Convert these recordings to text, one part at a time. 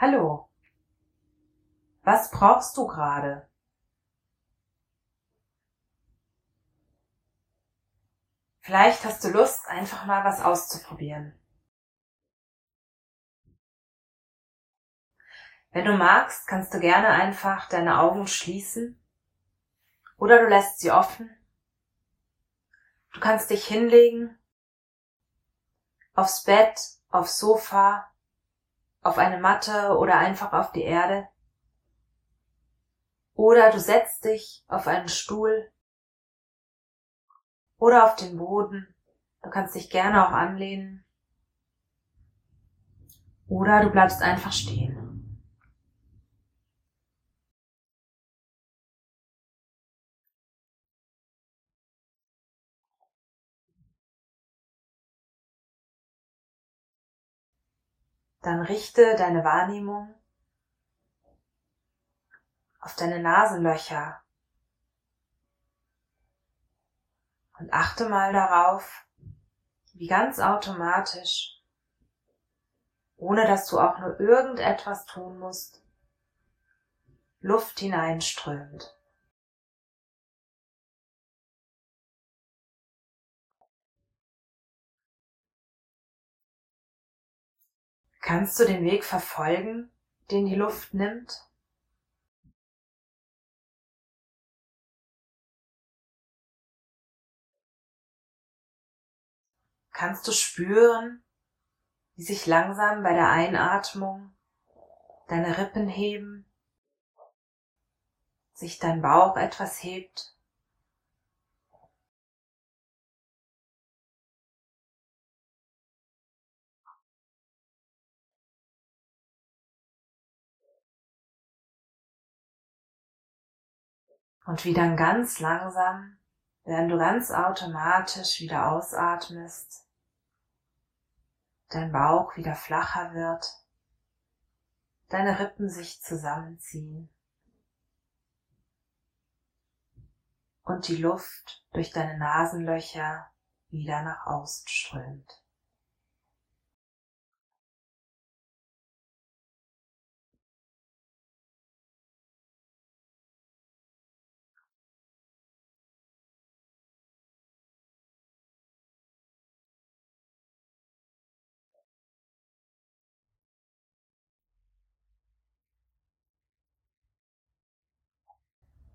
Hallo. Was brauchst du gerade? Vielleicht hast du Lust, einfach mal was auszuprobieren. Wenn du magst, kannst du gerne einfach deine Augen schließen oder du lässt sie offen. Du kannst dich hinlegen, aufs Bett, aufs Sofa, auf eine Matte oder einfach auf die Erde. Oder du setzt dich auf einen Stuhl oder auf den Boden. Du kannst dich gerne auch anlehnen. Oder du bleibst einfach stehen. Dann richte deine Wahrnehmung auf deine Nasenlöcher und achte mal darauf, wie ganz automatisch, ohne dass du auch nur irgendetwas tun musst, Luft hineinströmt. Kannst du den Weg verfolgen, den die Luft nimmt? Kannst du spüren, wie sich langsam bei der Einatmung deine Rippen heben, sich dein Bauch etwas hebt Und wie dann ganz langsam, während du ganz automatisch wieder ausatmest, dein Bauch wieder flacher wird, deine Rippen sich zusammenziehen und die Luft durch deine Nasenlöcher wieder nach außen strömt.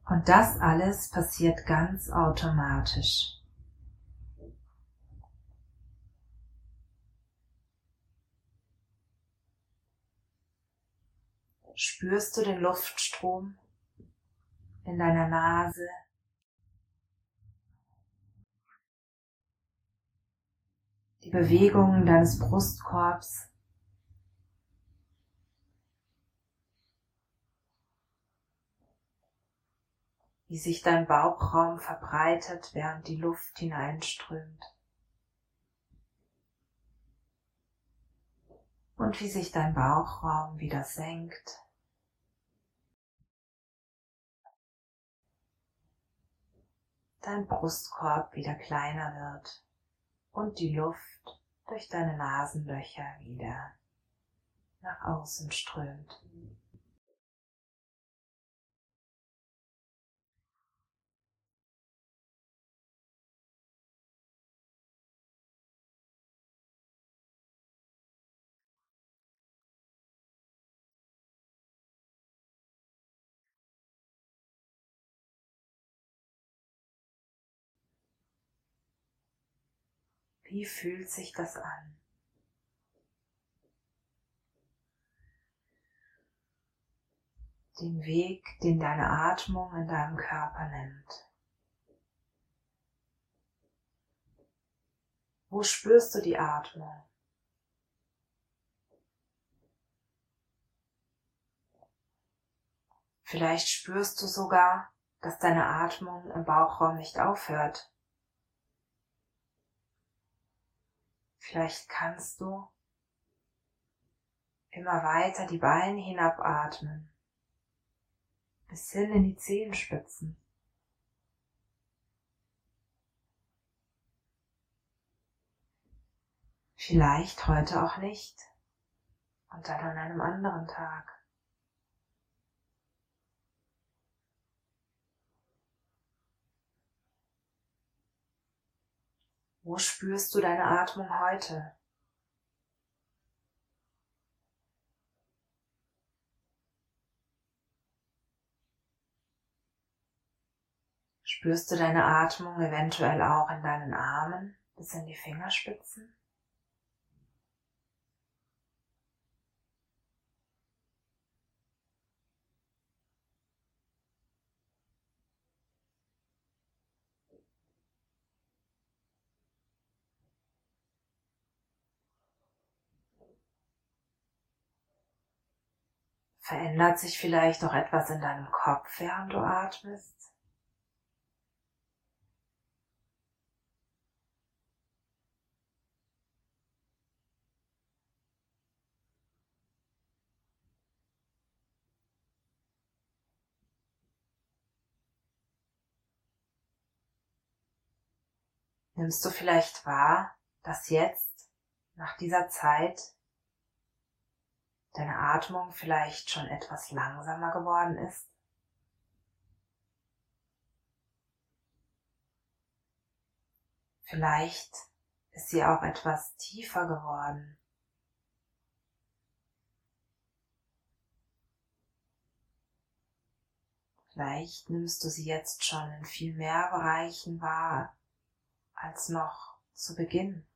Und das alles passiert ganz automatisch. Spürst du den Luftstrom in deiner Nase? Die Bewegungen deines Brustkorbs wie sich dein Bauchraum verbreitet, während die Luft hineinströmt. Und wie sich dein Bauchraum wieder senkt. Dein Brustkorb wieder kleiner wird und die Luft durch deine Nasenlöcher wieder nach außen strömt. Wie fühlt sich das an? Den Weg, den deine Atmung in deinem Körper nimmt. Wo spürst du die Atmung? Vielleicht spürst du sogar, dass deine Atmung im Bauchraum nicht aufhört. Vielleicht kannst du immer weiter die Beine hinabatmen, bis hin in die Zehenspitzen. Vielleicht heute auch nicht. und dann an einem anderen Tag. Wo spürst du deine Atmung heute? Spürst du deine Atmung eventuell auch in deinen Armen bis in die Fingerspitzen? Verändert sich vielleicht auch etwas in deinem Kopf, während du atmest? Nimmst du vielleicht wahr, dass jetzt, nach dieser Zeit, deine Atmung vielleicht schon etwas langsamer geworden ist? Vielleicht ist sie auch etwas tiefer geworden. Vielleicht nimmst du sie jetzt schon in viel mehr Bereichen wahr als noch zu Beginn.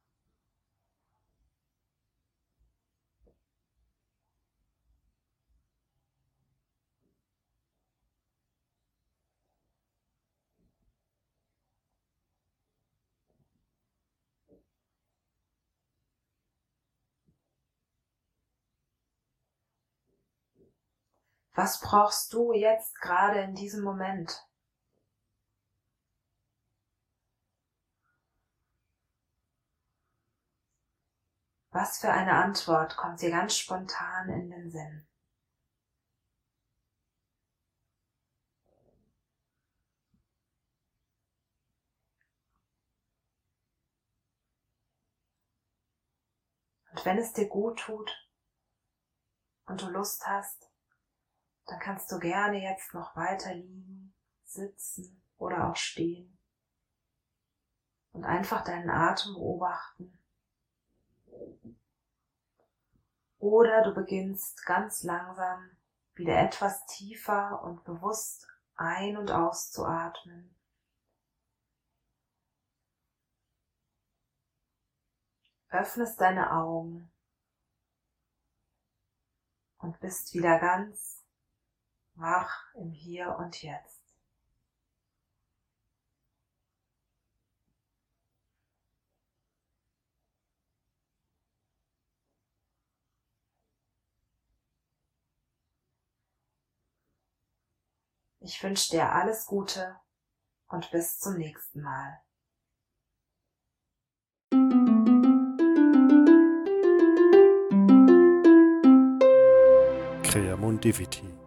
Was brauchst du jetzt gerade in diesem Moment? Was für eine Antwort kommt dir ganz spontan in den Sinn? Und wenn es dir gut tut und du Lust hast, dann kannst du gerne jetzt noch weiter liegen, sitzen oder auch stehen und einfach deinen Atem beobachten. Oder du beginnst ganz langsam wieder etwas tiefer und bewusst ein- und auszuatmen. Öffnest deine Augen und bist wieder ganz wach im Hier und Jetzt. Ich wünsche dir alles Gute und bis zum nächsten Mal. Creamon Diviti